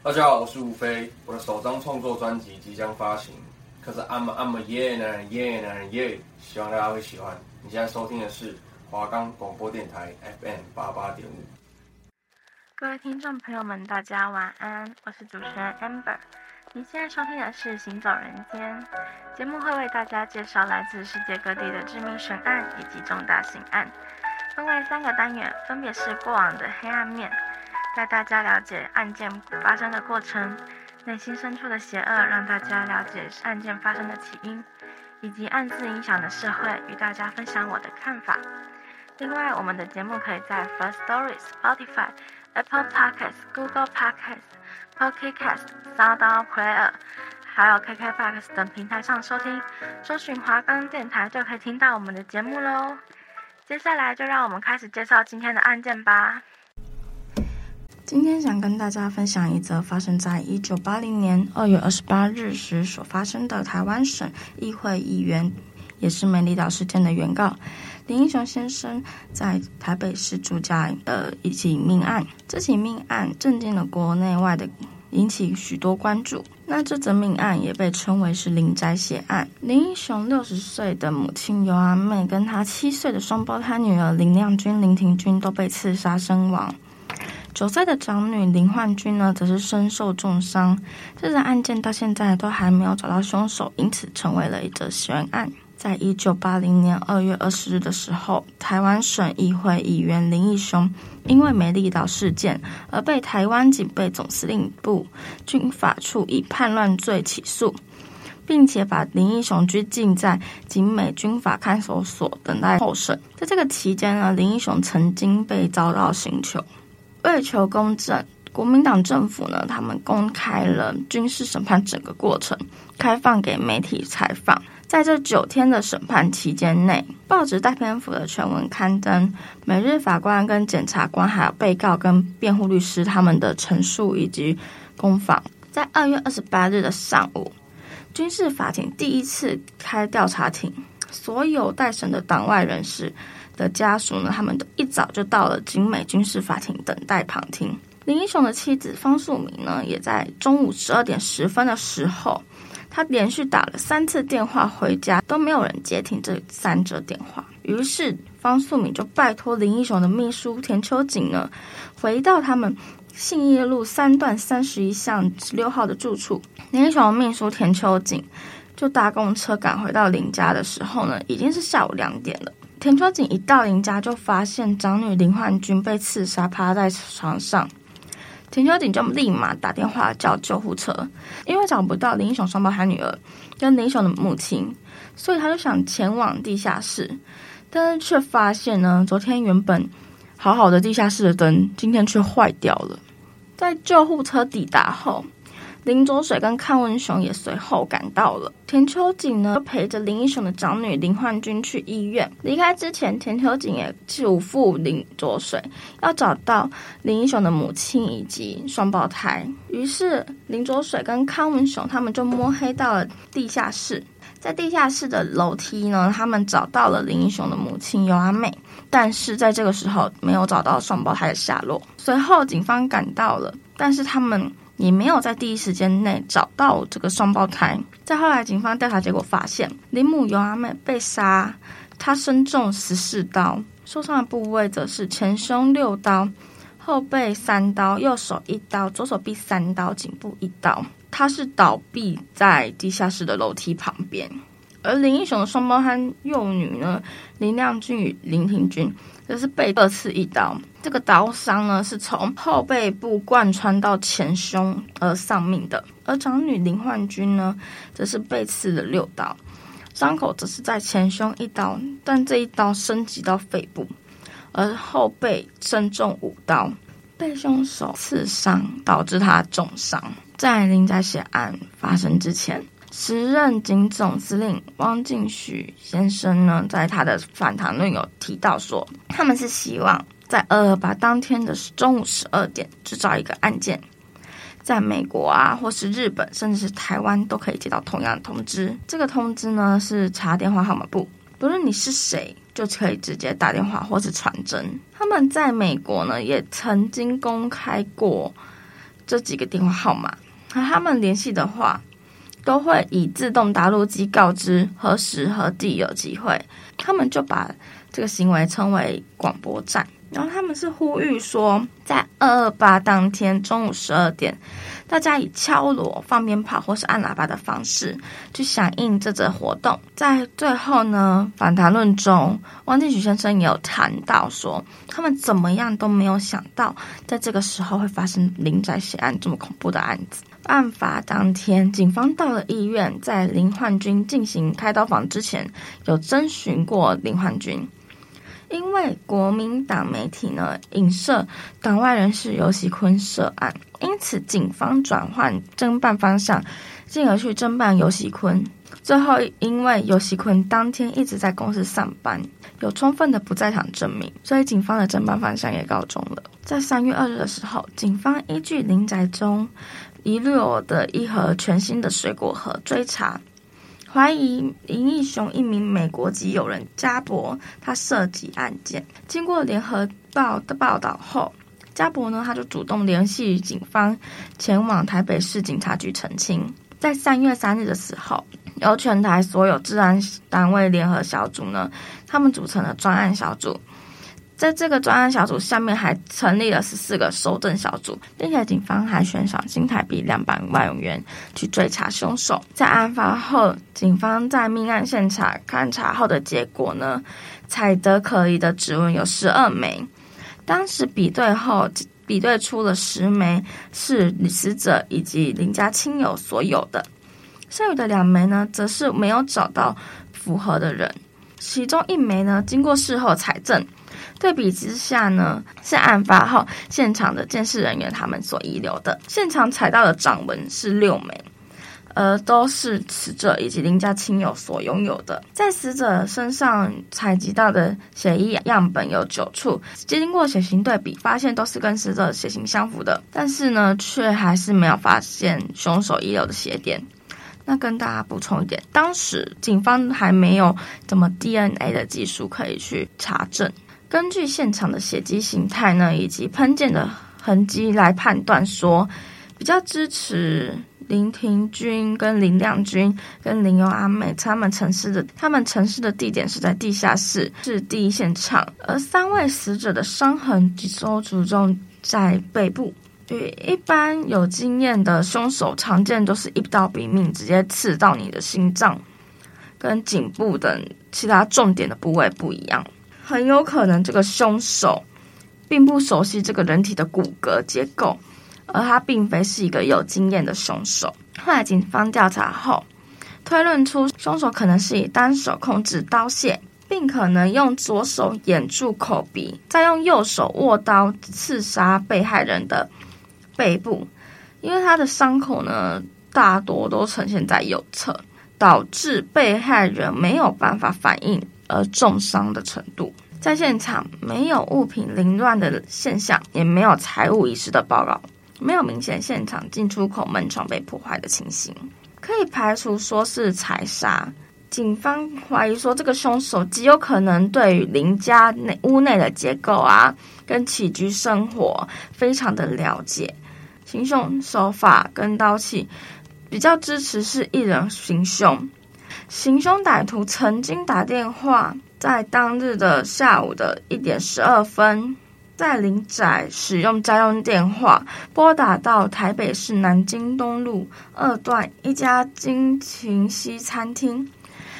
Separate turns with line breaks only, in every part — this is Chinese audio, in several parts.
大家好，我是吴飞，我的首张创作专辑即将发行，可是 I'm I'm a yeah 男人 yeah 男人 yeah，希望大家会喜欢。你现在收听的是华冈广播电台 FM 八八点五。
各位听众朋友们，大家晚安，我是主持人 Amber。你现在收听的是《行走人间》节目，会为大家介绍来自世界各地的知名神案以及重大刑案，分为三个单元，分别是过往的黑暗面。带大家了解案件发生的过程，内心深处的邪恶，让大家了解案件发生的起因，以及暗自影响的社会，与大家分享我的看法。另外，我们的节目可以在 First Stories、Spotify、Apple Podcasts、Google Podcasts、Pocket Casts、SoundOn Player，还有 KKBOX 等平台上收听。搜寻华冈电台就可以听到我们的节目喽。接下来就让我们开始介绍今天的案件吧。今天想跟大家分享一则发生在一九八零年二月二十八日时所发生的台湾省议会议员，也是美丽岛事件的原告林英雄先生在台北市住家的一起命案。这起命案震惊了国内外的，引起许多关注。那这则命案也被称为是林宅血案。林英雄六十岁的母亲尤阿妹跟她七岁的双胞胎女儿林亮君、林婷君都被刺杀身亡。九岁的长女林焕君呢，则是身受重伤。这个案件到现在都还没有找到凶手，因此成为了一则悬案。在一九八零年二月二十日的时候，台湾省议会议员林义雄因为美丽岛事件而被台湾警备总司令部军法处以叛乱罪起诉，并且把林义雄拘禁在景美军法看守所等待候审。在这个期间呢，林义雄曾经被遭到刑求。为求公正，国民党政府呢，他们公开了军事审判整个过程，开放给媒体采访。在这九天的审判期间内，报纸大篇幅的全文刊登，每日法官跟检察官还有被告跟辩护律师他们的陈述以及攻防。在二月二十八日的上午，军事法庭第一次开调查庭，所有待审的党外人士。的家属呢，他们都一早就到了景美军事法庭等待旁听。林英雄的妻子方素敏呢，也在中午十二点十分的时候，他连续打了三次电话回家，都没有人接听这三则电话。于是方素敏就拜托林英雄的秘书田秋瑾呢，回到他们信义路三段三十一巷十六号的住处。林英雄的秘书田秋瑾就搭公车赶回到林家的时候呢，已经是下午两点了。田秋瑾一到林家，就发现长女林焕君被刺杀，趴在床上。田秋瑾就立马打电话叫救护车，因为找不到林义雄双胞胎女儿跟林雄的母亲，所以他就想前往地下室，但是却发现呢，昨天原本好好的地下室的灯，今天却坏掉了。在救护车抵达后，林浊水跟康文雄也随后赶到了。田秋瑾呢，陪着林英雄的长女林焕君去医院。离开之前，田秋瑾也嘱咐林浊水要找到林英雄的母亲以及双胞胎。于是，林浊水跟康文雄他们就摸黑到了地下室。在地下室的楼梯呢，他们找到了林英雄的母亲尤阿妹，但是在这个时候没有找到双胞胎的下落。随后，警方赶到了，但是他们。也没有在第一时间内找到这个双胞胎。在后来，警方调查结果发现，林母尤阿妹被杀，她身中十四刀，受伤的部位则是前胸六刀，后背三刀，右手一刀，左手臂三刀，颈部一刀。她是倒毙在地下室的楼梯旁边。而林英雄的双胞胎幼女呢，林亮君与林庭君。这是被二次一刀，这个刀伤呢是从后背部贯穿到前胸而丧命的。而长女林焕君呢，则是被刺了六刀，伤口则是在前胸一刀，但这一刀升级到肺部，而后背身中五刀，被凶手刺伤导致他重伤。在林家血案发生之前。时任警总司令汪敬许先生呢，在他的访谈论有提到说，他们是希望在二二八当天的中午十二点制造一个案件，在美国啊，或是日本，甚至是台湾都可以接到同样的通知。这个通知呢是查电话号码簿，不论你是谁，就可以直接打电话或是传真。他们在美国呢也曾经公开过。这几个电话号码，和他们联系的话，都会以自动答录机告知何时何地有机会。他们就把这个行为称为广播站。然后他们是呼吁说，在二二八当天中午十二点，大家以敲锣、放鞭炮或是按喇叭的方式去响应这则活动。在最后呢，访谈论中，汪进许先生也有谈到说，他们怎么样都没有想到，在这个时候会发生林宅血案这么恐怖的案子。案发当天，警方到了医院，在林焕军进行开刀房之前，有征询过林焕军。因为国民党媒体呢影射党外人士游锡堃涉案，因此警方转换侦办方向，进而去侦办游锡堃。最后，因为游锡堃当天一直在公司上班，有充分的不在场证明，所以警方的侦办方向也告终了。在三月二日的时候，警方依据林宅中遗落的一盒全新的水果盒追查。怀疑林义雄一名美国籍友人家博，他涉及案件。经过联合报的报道后，家博呢，他就主动联系警方，前往台北市警察局澄清。在三月三日的时候，由全台所有治安单位联合小组呢，他们组成了专案小组。在这个专案小组下面还成立了十四个搜证小组，并且警方还悬赏新台币两百万元去追查凶手。在案发后，警方在命案现场勘查后的结果呢，采得可疑的指纹有十二枚，当时比对后比对出了十枚是死者以及林家亲友所有的，剩余的两枚呢，则是没有找到符合的人，其中一枚呢，经过事后采证。对比之下呢，是案发后现场的鉴识人员他们所遗留的。现场采到的掌纹是六枚，呃，都是死者以及林家亲友所拥有的。在死者身上采集到的血液样本有九处，经过血型对比，发现都是跟死者血型相符的，但是呢，却还是没有发现凶手遗留的血点。那跟大家补充一点，当时警方还没有怎么 DNA 的技术可以去查证。根据现场的血迹形态呢，以及喷溅的痕迹来判断，说比较支持林庭君跟林亮君跟林游阿美他们陈尸的，他们陈尸的地点是在地下室，是第一现场。而三位死者的伤痕都集中在背部，与一般有经验的凶手常见都是一刀毙命，直接刺到你的心脏跟颈部等其他重点的部位不一样。很有可能这个凶手并不熟悉这个人体的骨骼结构，而他并非是一个有经验的凶手。后来警方调查后，推论出凶手可能是以单手控制刀械，并可能用左手掩住口鼻，再用右手握刀刺杀被害人的背部。因为他的伤口呢，大多都呈现在右侧，导致被害人没有办法反应。而重伤的程度，在现场没有物品凌乱的现象，也没有财物遗失的报告，没有明显现场进出口门窗被破坏的情形，可以排除说是财杀。警方怀疑说，这个凶手极有可能对于邻家内屋内的结构啊，跟起居生活非常的了解，行凶手法跟刀器比较支持是一人行凶。行凶歹徒曾经打电话，在当日的下午的一点十二分，在林宅使用家用电话拨打到台北市南京东路二段一家金晴西餐厅，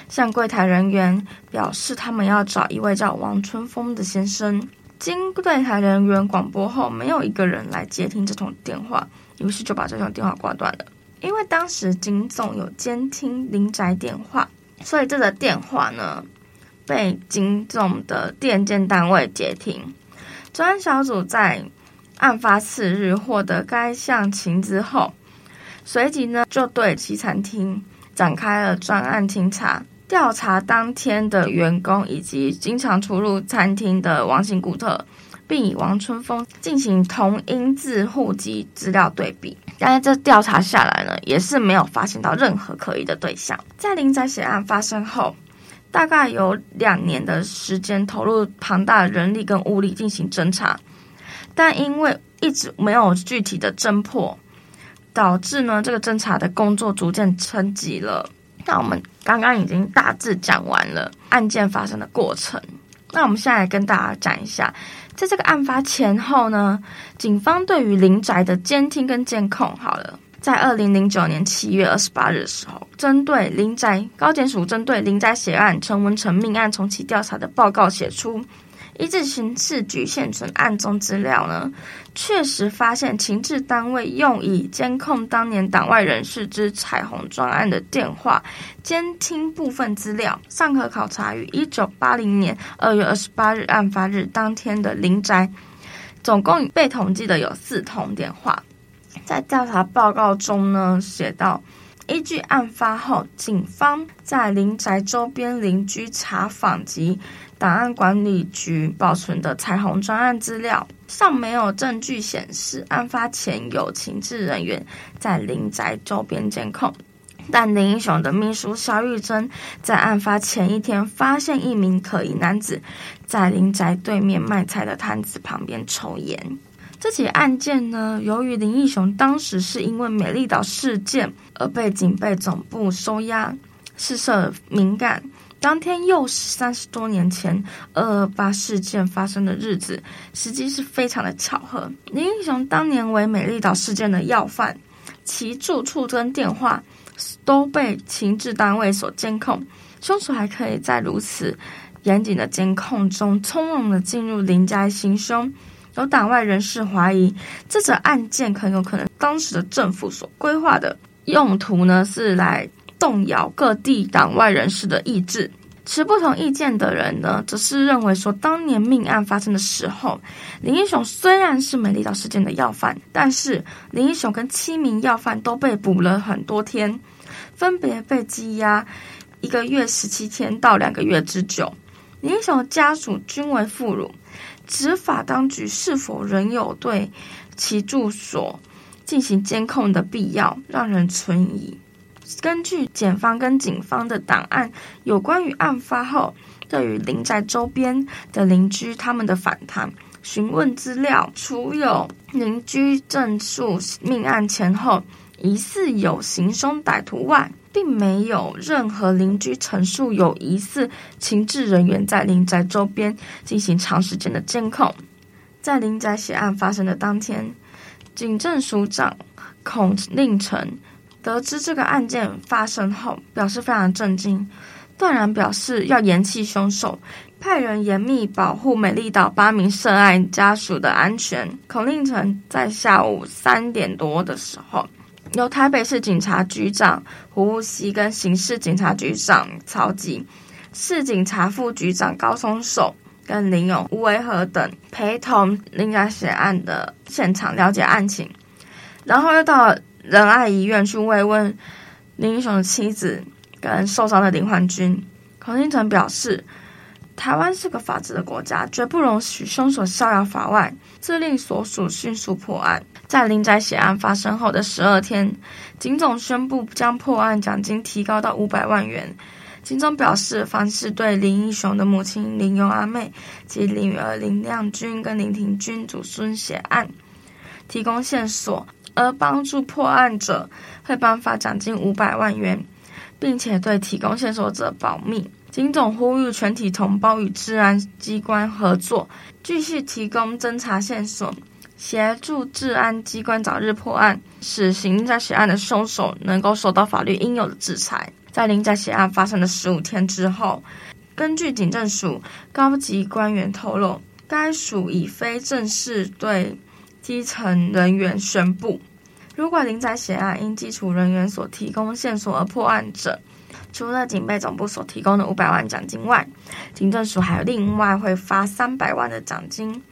向柜台人员表示他们要找一位叫王春风的先生。经柜台人员广播后，没有一个人来接听这通电话，于是就把这通电话挂断了。因为当时警总有监听林宅电话，所以这个电话呢被警总的电监单位接听。专案小组在案发次日获得该项情资后，随即呢就对其餐厅展开了专案清查，调查当天的员工以及经常出入餐厅的王姓顾客。并以王春风进行同音字户籍资料对比，但是这调查下来呢，也是没有发现到任何可疑的对象。在林宅血案发生后，大概有两年的时间投入庞大的人力跟物力进行侦查，但因为一直没有具体的侦破，导致呢这个侦查的工作逐渐沉寂了。那我们刚刚已经大致讲完了案件发生的过程，那我们现在跟大家讲一下，在这个案发前后呢，警方对于林宅的监听跟监控，好了。在二零零九年七月二十八日的时候，针对林宅高检署针对林宅血案陈文成命案重启调查的报告写出，依据刑事局现存案中资料呢，确实发现情治单位用以监控当年党外人士之彩虹专案的电话监听部分资料，尚可考察于一九八零年二月二十八日案发日当天的林宅，总共被统计的有四通电话。在调查报告中呢，写到，依据案发后，警方在林宅周边邻居查访及档案管理局保存的彩虹专案资料，尚没有证据显示案发前有情治人员在林宅周边监控。但林英雄的秘书萧玉珍在案发前一天发现一名可疑男子在林宅对面卖菜的摊子旁边抽烟。这起案件呢，由于林义雄当时是因为美丽岛事件而被警备总部收押，事涉敏感。当天又是三十多年前二二八事件发生的日子，时机是非常的巧合。林义雄当年为美丽岛事件的要犯，其住处跟电话都被情治单位所监控，凶手还可以在如此严谨的监控中从容的进入林宅行凶。有党外人士怀疑，这则案件很有可能当时的政府所规划的用途呢，是来动摇各地党外人士的意志。持不同意见的人呢，则是认为说，当年命案发生的时候，林英雄虽然是美丽岛事件的要犯，但是林英雄跟七名要犯都被捕了很多天，分别被羁押一个月十七天到两个月之久。林英雄的家属均为妇孺。执法当局是否仍有对其住所进行监控的必要，让人存疑。根据检方跟警方的档案，有关于案发后对于林宅周边的邻居他们的访谈、询问资料，除有邻居证述命案前后疑似有行凶歹徒外，并没有任何邻居陈述有疑似情治人员在林宅周边进行长时间的监控。在林宅血案发生的当天，警政署长孔令成得知这个案件发生后，表示非常震惊，断然表示要严缉凶手，派人严密保护美丽岛八名涉案家属的安全。孔令成在下午三点多的时候。由台北市警察局长胡悟熙跟刑事警察局长曹吉、市警察副局长高松守跟林勇、吴维和等陪同林家血案的现场了解案情，然后又到仁爱医院去慰问林英雄的妻子跟受伤的林焕君。孔令成表示，台湾是个法治的国家，绝不容许凶手逍遥法外，自令所属迅速破案。在林宅血案发生后的十二天，警总宣布将破案奖金提高到五百万元。警总表示，凡是对林义雄的母亲林永阿妹及女儿林亮君跟林庭君祖孙血案提供线索而帮助破案者，会颁发奖金五百万元，并且对提供线索者保密。警总呼吁全体同胞与治安机关合作，继续提供侦查线索。协助治安机关早日破案，使林宅血案的凶手能够受到法律应有的制裁。在林宅血案发生的十五天之后，根据警政署高级官员透露，该署已非正式对基层人员宣布，如果林宅血案因基础人员所提供线索而破案者，除了警备总部所提供的五百万奖金外，警政署还有另外会发三百万的奖金。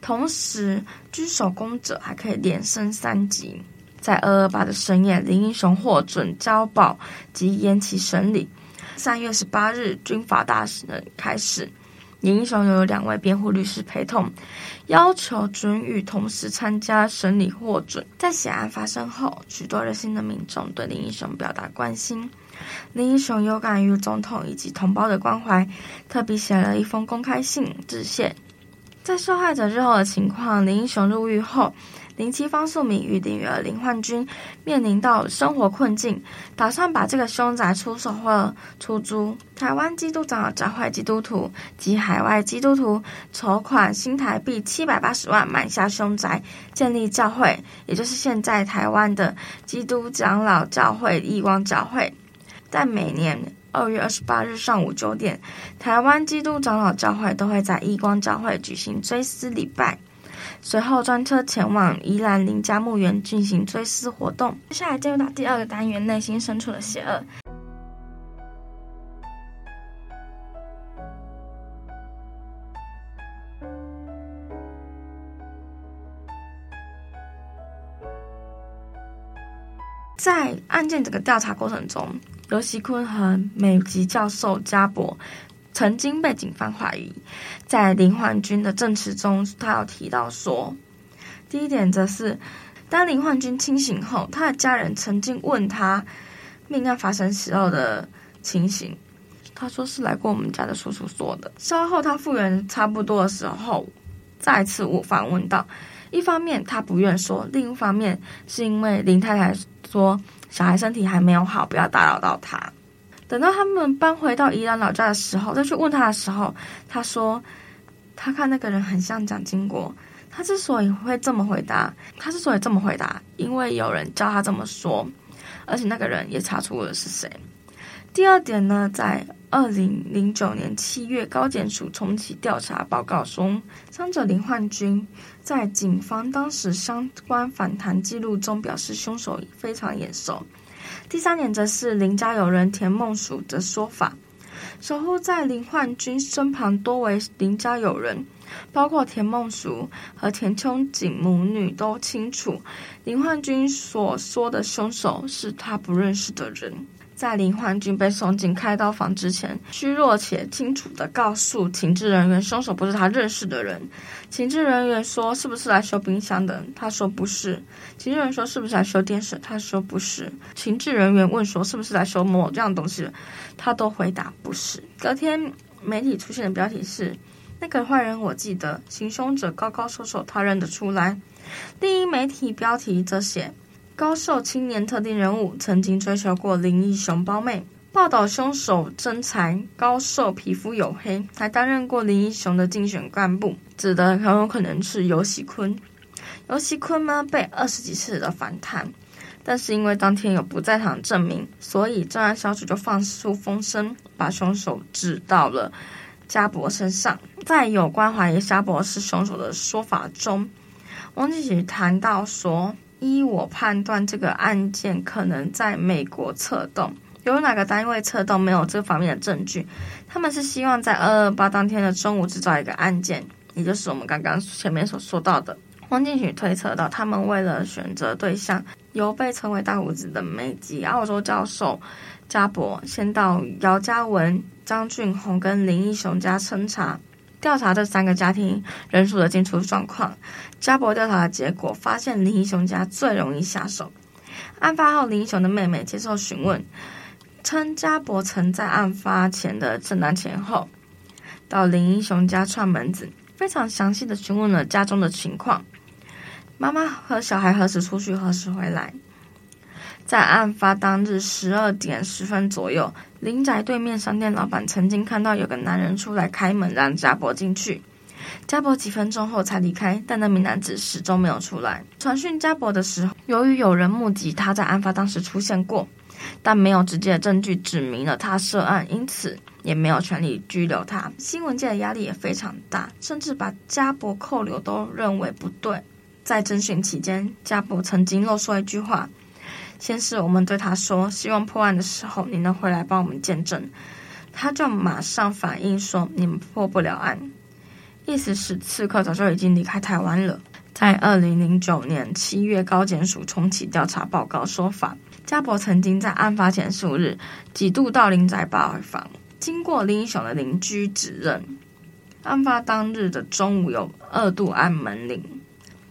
同时，居首功者还可以连升三级。在二二八的深夜，林英雄获准交保及延期审理。三月十八日，军法大审开始，林英雄有两位辩护律师陪同，要求准予同时参加审理获准。在血案发生后，许多热心的民众对林英雄表达关心。林英雄有感于总统以及同胞的关怀，特别写了一封公开信致谢。在受害者日后的情况，林英雄入狱后。林七方素敏与女儿林焕君面临到生活困境，打算把这个凶宅出售或出租。台湾基督长老教会基督徒及海外基督徒筹款新台币七百八十万买下凶宅，建立教会，也就是现在台湾的基督长老教会义光教会。在每年二月二十八日上午九点，台湾基督长老教会都会在义光教会举行追思礼拜。随后专车前往宜兰林家墓园进行追思活动。接下来进入到第二个单元，内心深处的邪恶。在案件整个调查过程中，游锡坤和美籍教授家博。曾经被警方怀疑，在林焕君的证词中，他有提到说，第一点则是，当林焕君清醒后，他的家人曾经问他命案发生时候的情形，他说是来过我们家的叔叔说的。稍后他复原差不多的时候，再次我反问道，一方面他不愿说，另一方面是因为林太太说小孩身体还没有好，不要打扰到他。等到他们搬回到宜兰老家的时候，再去问他的时候，他说他看那个人很像蒋经国。他之所以会这么回答，他之所以这么回答，因为有人叫他这么说，而且那个人也查出了是谁。第二点呢，在二零零九年七月，高检署重启调查报告中，伤者林焕君在警方当时相关访谈记录中表示，凶手非常眼熟。第三点则是林家友人田梦淑的说法，守护在林焕君身旁多为林家友人，包括田梦淑和田秋瑾母女都清楚，林焕君所说的凶手是他不认识的人。在林焕君被送进开刀房之前，虚弱且清楚地告诉情治人员，凶手不是他认识的人。情治人员说：“是不是来修冰箱的？”他说：“不是。”情治人员说：“是不是来修电视？”他说：“不是。”情治人员问说：“是不是来修某这样东西？”他都回答：“不是。”隔天，媒体出现的标题是：“那个坏人我记得，行凶者高高瘦瘦，他认得出来。”另一媒体标题则写。高瘦青年特定人物曾经追求过林义雄胞妹。报道凶手身材高瘦，皮肤黝黑，还担任过林义雄的竞选干部，指的很有可能是游锡堃。游锡堃呢，被二十几次的反弹，但是因为当天有不在场证明，所以专案小组就放出风声，把凶手指到了家博身上。在有关怀疑家博是凶手的说法中，王进喜谈到说。依我判断，这个案件可能在美国策动。有哪个单位策动，没有这方面的证据。他们是希望在二二八当天的中午制造一个案件，也就是我们刚刚前面所说到的。汪进许推测到，他们为了选择对象，由被称为大胡子的美籍澳洲教授家博，先到姚嘉文、张俊宏跟林义雄家侦查。调查这三个家庭人数的进出状况，家博调查的结果发现林英雄家最容易下手。案发后，林英雄的妹妹接受询问，称家博曾在案发前的圣诞前后到林英雄家串门子，非常详细的询问了家中的情况，妈妈和小孩何时出去，何时回来。在案发当日十二点十分左右，林宅对面商店老板曾经看到有个男人出来开门，让家博进去。家博几分钟后才离开，但那名男子始终没有出来。传讯家博的时候，由于有人目击他在案发当时出现过，但没有直接的证据指明了他涉案，因此也没有权利拘留他。新闻界的压力也非常大，甚至把家博扣留都认为不对。在侦讯期间，家博曾经漏说一句话。先是我们对他说，希望破案的时候你能回来帮我们见证，他就马上反应说，你们破不了案，意思是刺客早就已经离开台湾了。在二零零九年七月，高检署重启调查报告说法，家博曾经在案发前数日几度到林宅拜访，经过林英雄的邻居指认，案发当日的中午有二度按门铃。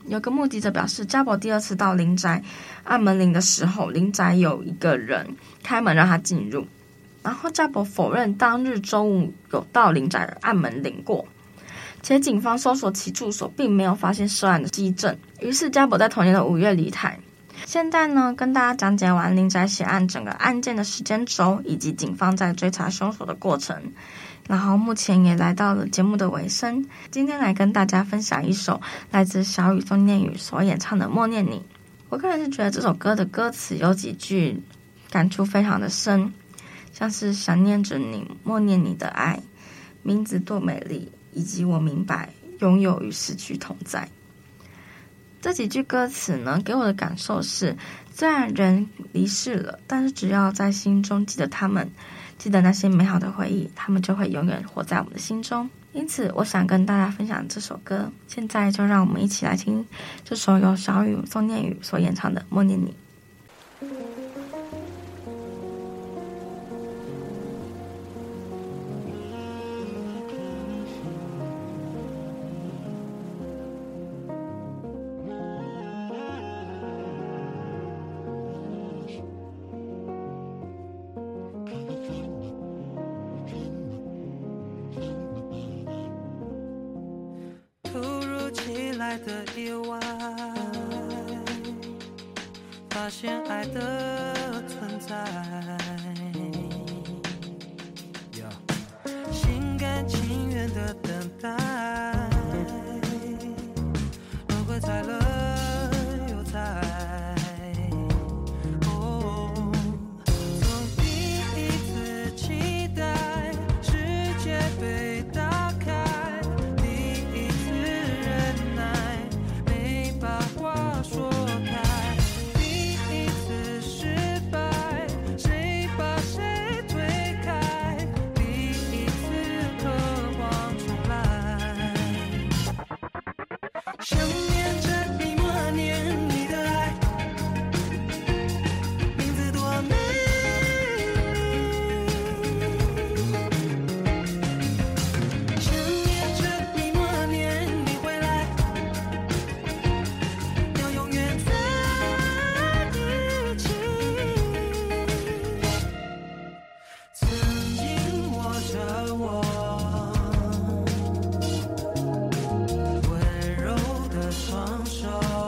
有个目击者表示，家博第二次到林宅按门铃的时候，林宅有一个人开门让他进入。然后家博否认当日中午有到林宅按门铃过。且警方搜索其住所，并没有发现涉案的迹证。于是家宝在同年的五月离台。现在呢，跟大家讲解完林宅血案整个案件的时间轴，以及警方在追查凶手的过程。然后目前也来到了节目的尾声，今天来跟大家分享一首来自小雨宋念宇所演唱的《默念你》。我个人是觉得这首歌的歌词有几句感触非常的深，像是想念着你，默念你的爱，名字多美丽，以及我明白拥有与失去同在。这几句歌词呢，给我的感受是，虽然人离世了，但是只要在心中记得他们。记得那些美好的回忆，他们就会永远活在我们的心中。因此，我想跟大家分享这首歌。现在就让我们一起来听这首由小雨宋念宇所演唱的《默念你》。
control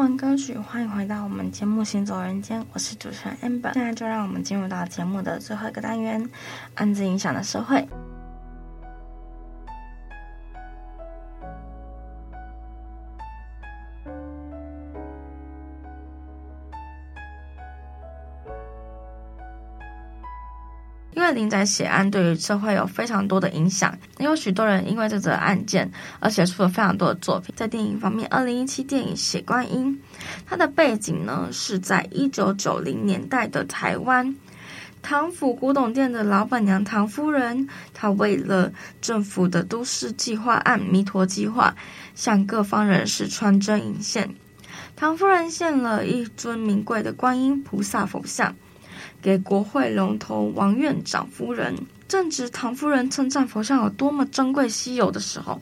完歌曲，欢迎回到我们节目《行走人间》，我是主持人 Amber。现在就让我们进入到节目的最后一个单元——暗自影响的社会。为林宅血案对于社会有非常多的影响，也有许多人因为这则案件而写出了非常多的作品。在电影方面，二零一七电影《血观音》，它的背景呢是在一九九零年代的台湾，唐府古董店的老板娘唐夫人，她为了政府的都市计划案弥陀计划，向各方人士穿针引线。唐夫人献了一尊名贵的观音菩萨佛像。给国会龙头王院长夫人，正值唐夫人称赞佛像有多么珍贵稀有的时候，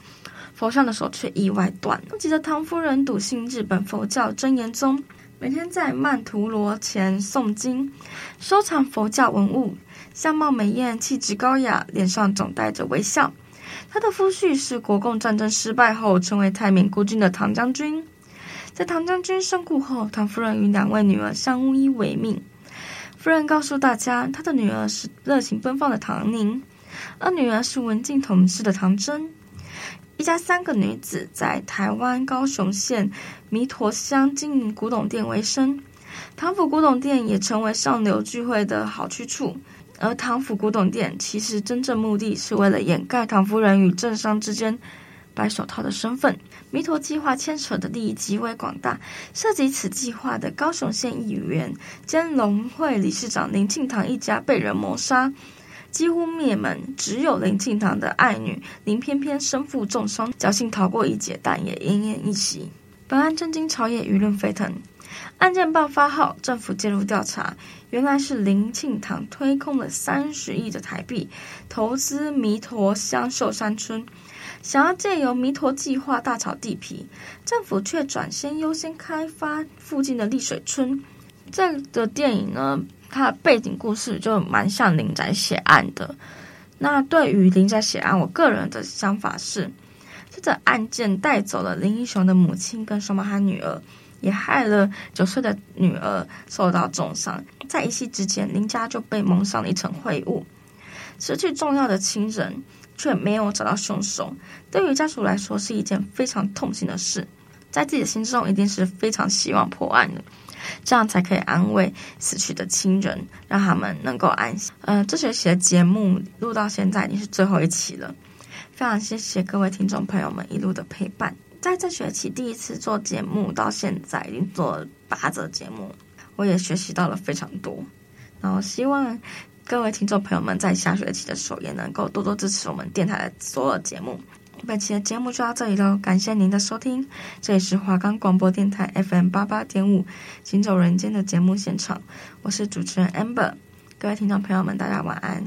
佛像的手却意外断了。急得唐夫人笃信日本佛教真言宗，每天在曼陀罗前诵经，收藏佛教文物，相貌美艳，气质高雅，脸上总带着微笑。她的夫婿是国共战争失败后成为太平孤军的唐将军，在唐将军身故后，唐夫人与两位女儿相依为命。夫人告诉大家，她的女儿是热情奔放的唐宁，二女儿是文静懂事的唐真。一家三个女子在台湾高雄县弥陀乡经营古董店为生，唐府古董店也成为上流聚会的好去处。而唐府古董店其实真正目的是为了掩盖唐夫人与政商之间白手套的身份，弥陀计划牵扯的利益极为广大，涉及此计划的高雄县议员兼农会理事长林庆堂一家被人谋杀，几乎灭门。只有林庆堂的爱女林翩翩身负重伤，侥幸逃过一劫，但也奄奄一息。本案震惊朝野，舆论沸腾。案件爆发后，政府介入调查，原来是林庆堂推空了三十亿的台币，投资弥陀乡寿山村。想要借由弥陀计划大炒地皮，政府却转先优先开发附近的丽水村。这个电影呢，它的背景故事就蛮像林宅血案的。那对于林宅血案，我个人的想法是，这个案件带走了林英雄的母亲跟双胞胎女儿，也害了九岁的女儿受到重伤。在一夕之间，林家就被蒙上了一层灰雾，失去重要的亲人。却没有找到凶手，对于家属来说是一件非常痛心的事，在自己的心中一定是非常希望破案的，这样才可以安慰死去的亲人，让他们能够安心。呃，这学期的节目录到现在已经是最后一期了，非常谢谢各位听众朋友们一路的陪伴。在这学期第一次做节目到现在已经做了八则节目，我也学习到了非常多，然后希望。各位听众朋友们，在下学期的时候也能够多多支持我们电台的所有节目。本期的节目就到这里喽，感谢您的收听。这里是华冈广播电台 FM 八八点五《行走人间》的节目现场，我是主持人 Amber。各位听众朋友们，大家晚安。